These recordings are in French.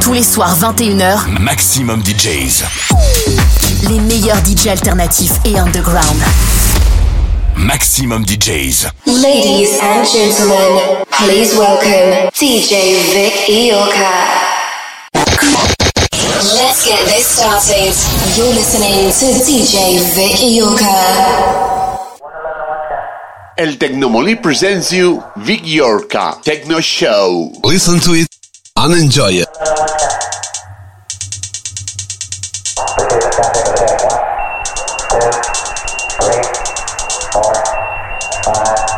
Tous les soirs 21h, Maximum DJs. les meilleurs DJ alternatifs et underground. Maximum DJs. Ladies and gentlemen, please welcome DJ Vic Iorka. Let's get this started. You're listening to DJ Vic Iorka. El Tecnomoli presents you Vic Yorka Techno Show. Listen to it 아는 자의 Five.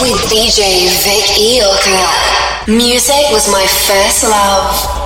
with DJ Vic Eoka. Music was my first love.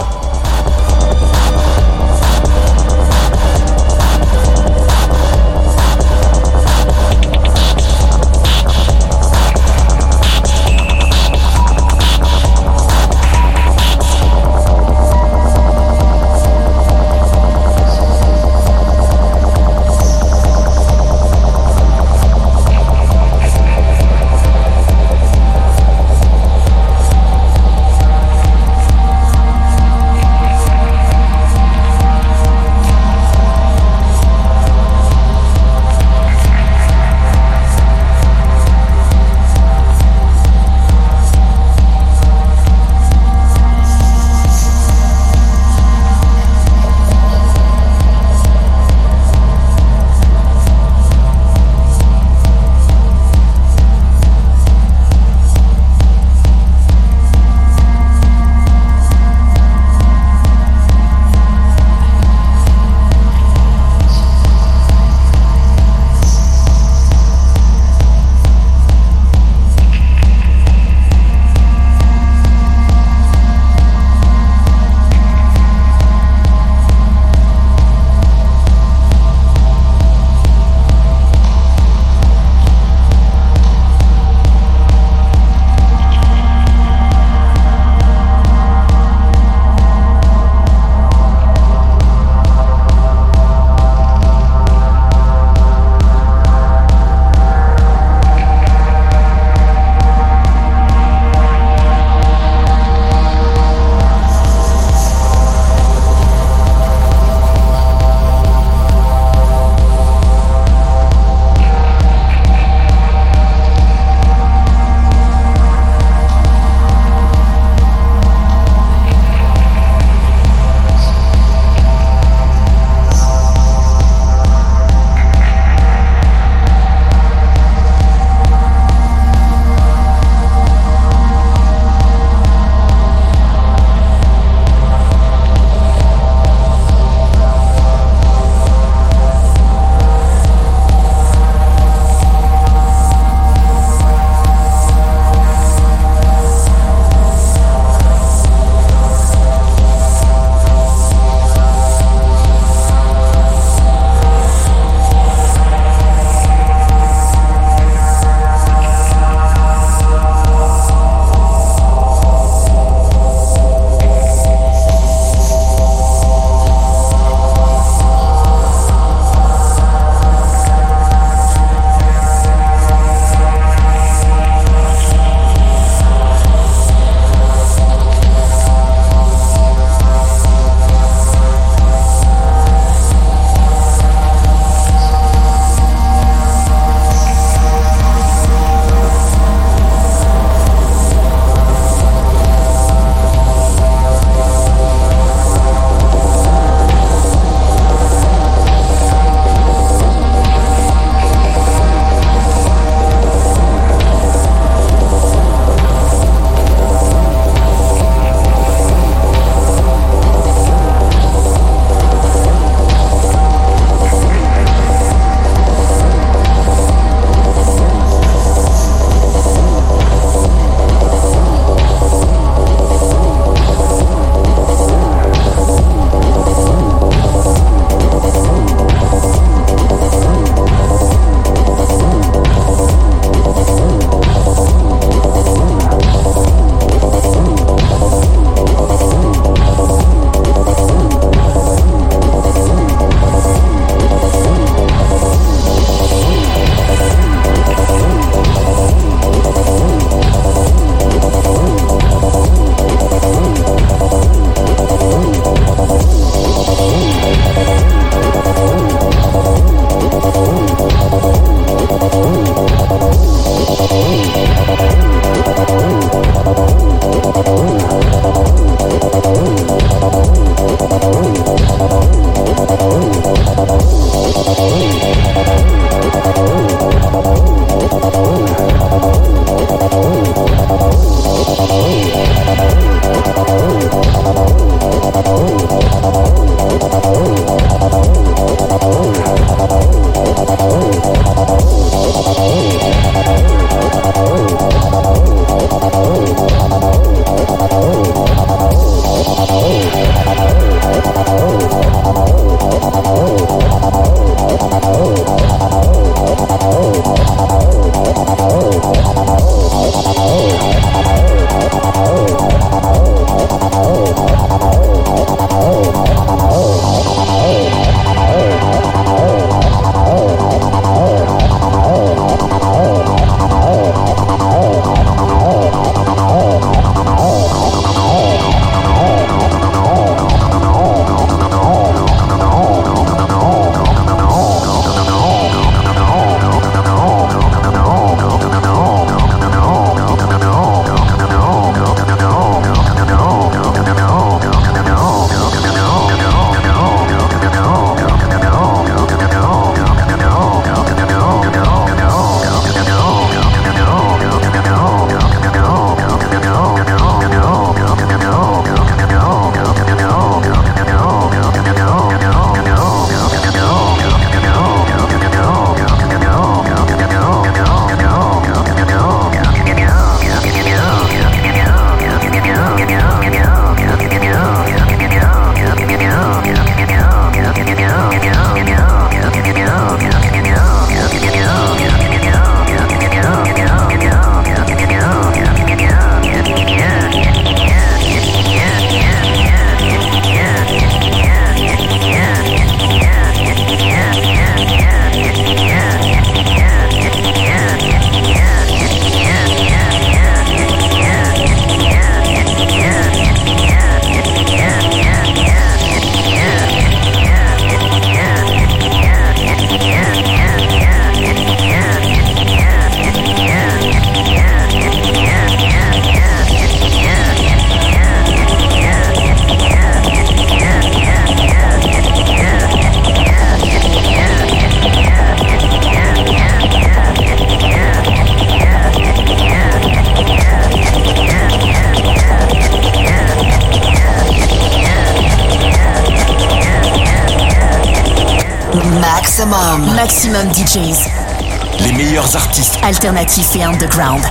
Underground.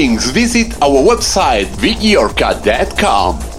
Bookings, visit our website vigiorca.com.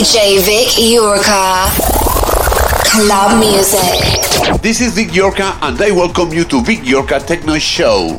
DJ Vic Iorka. Club music. This is Vic Yorka and I welcome you to Vic Yorka Techno Show.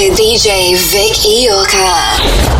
To DJ Vic Iorka.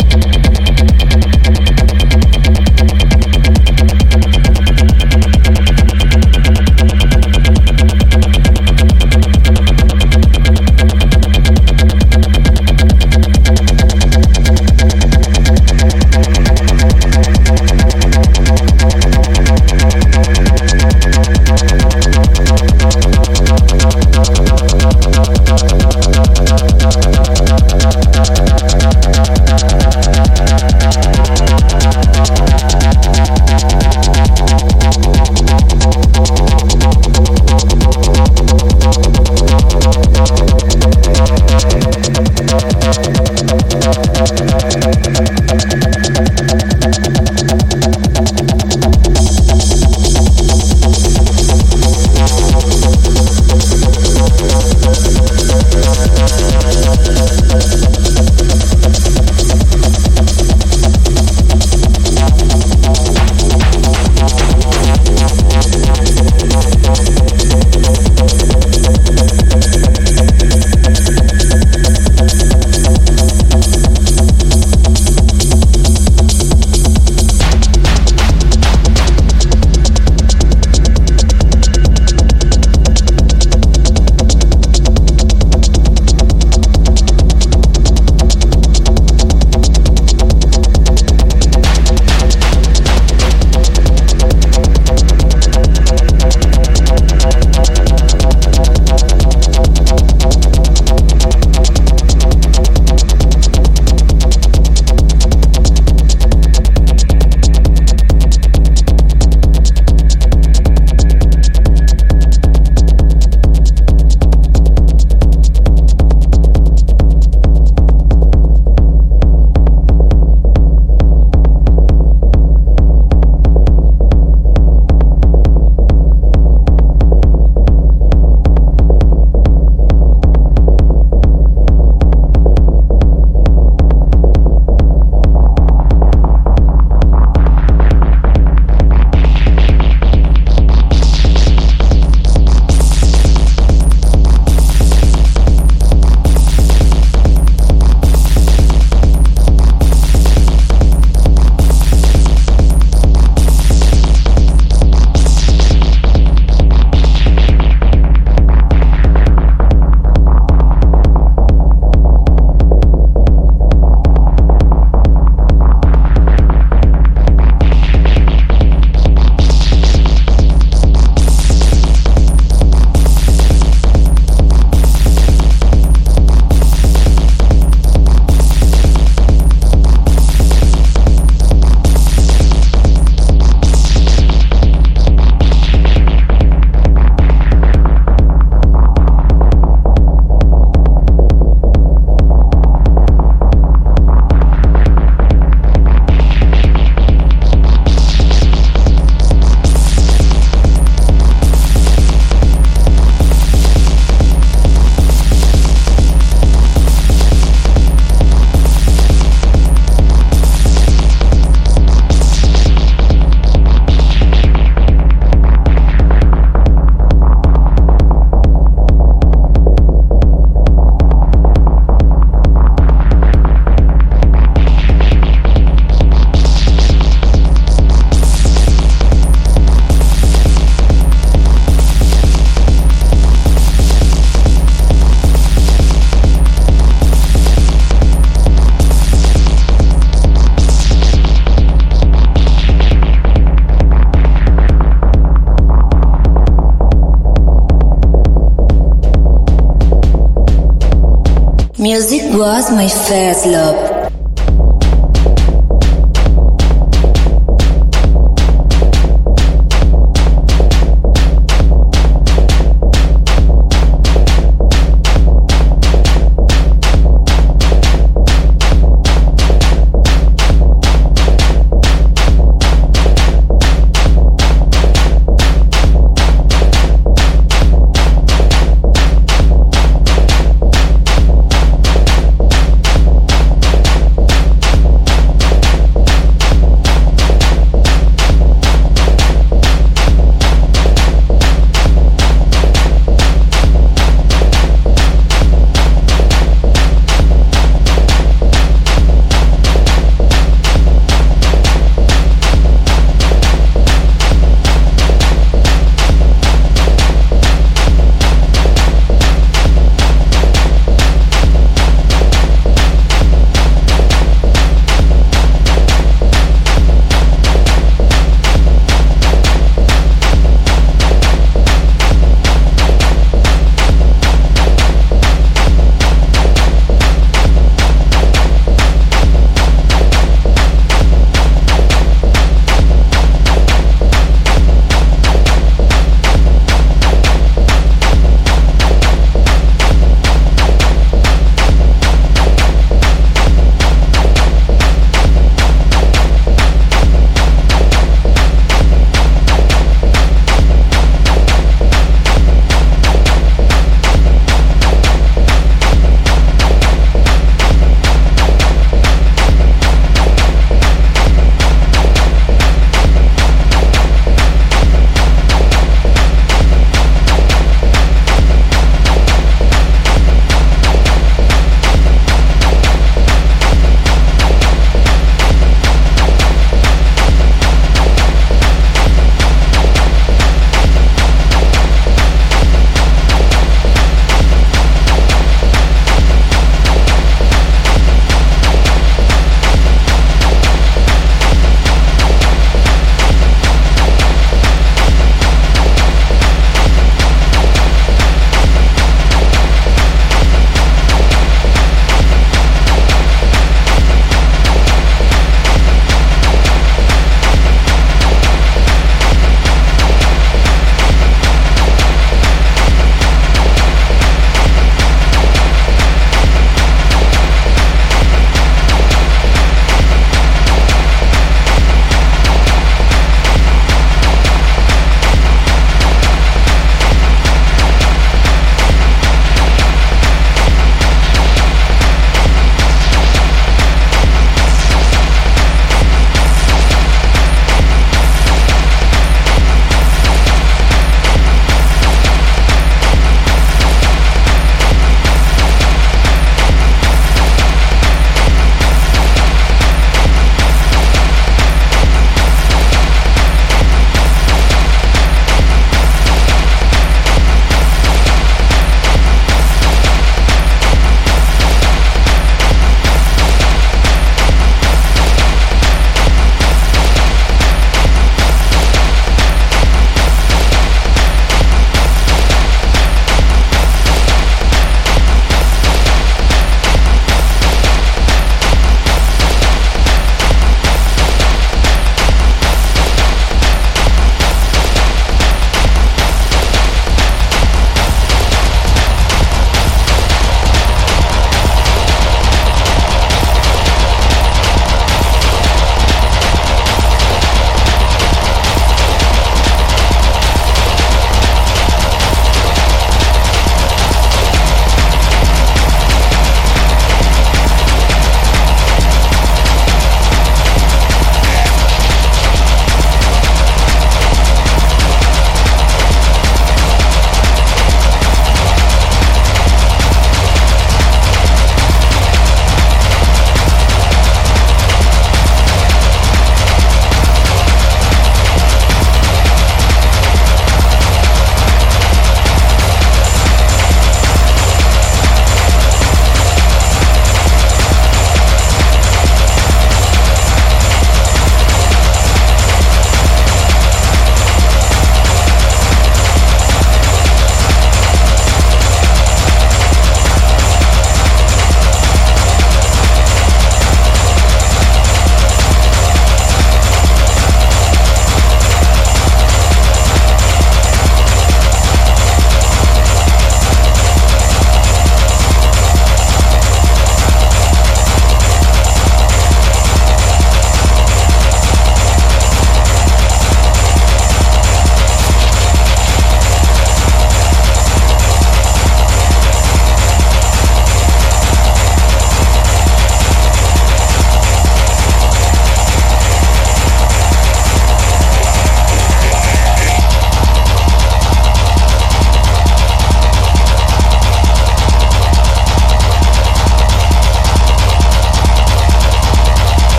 Was my first love.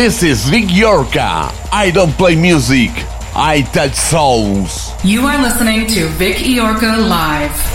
This is Vic Yorka. I don't play music, I touch souls. You are listening to Vic Iorka Live.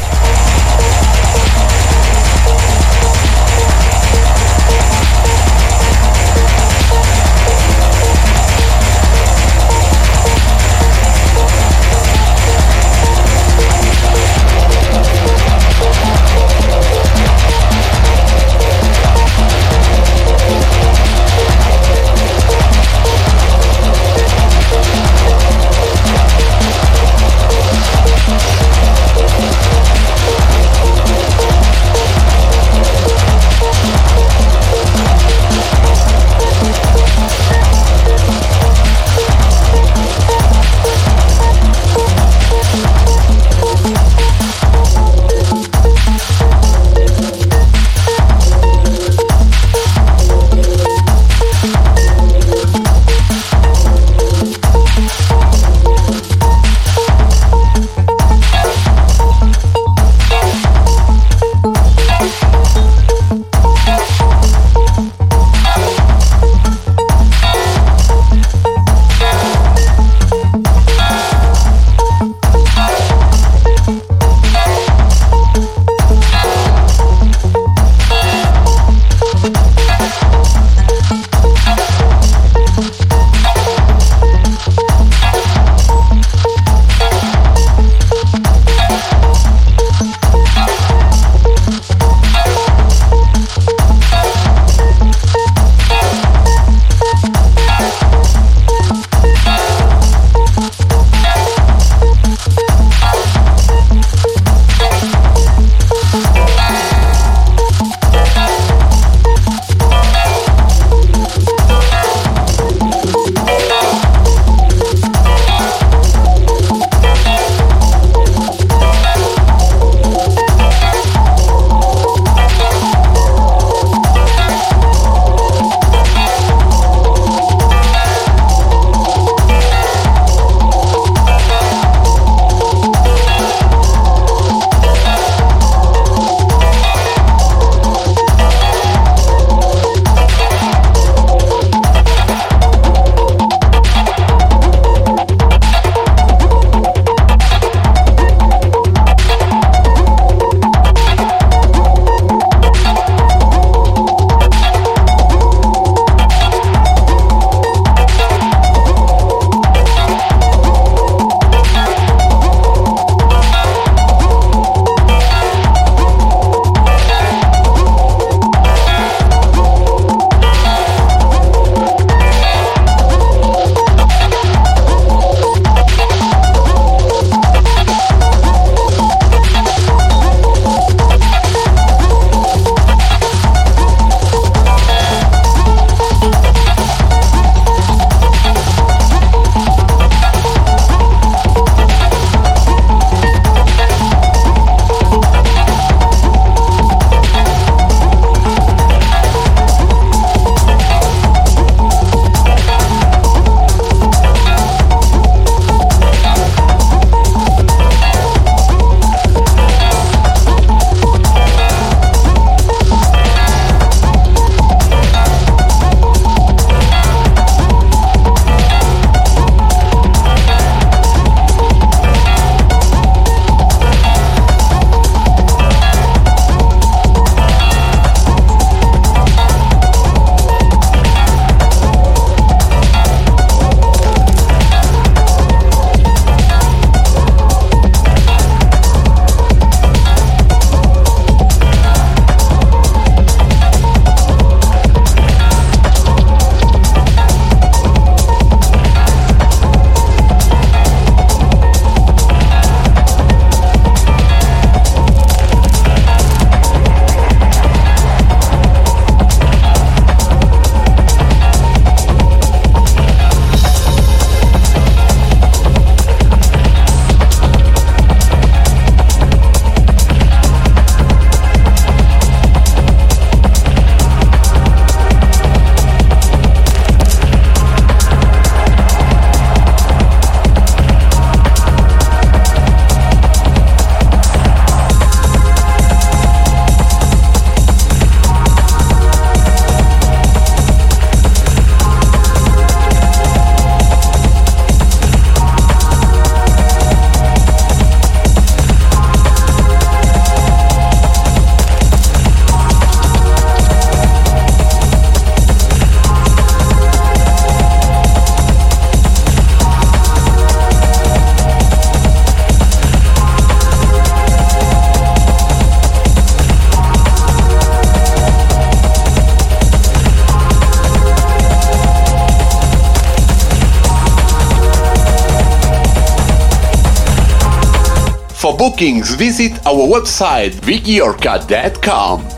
Bookings, visit our website vickyorca.com.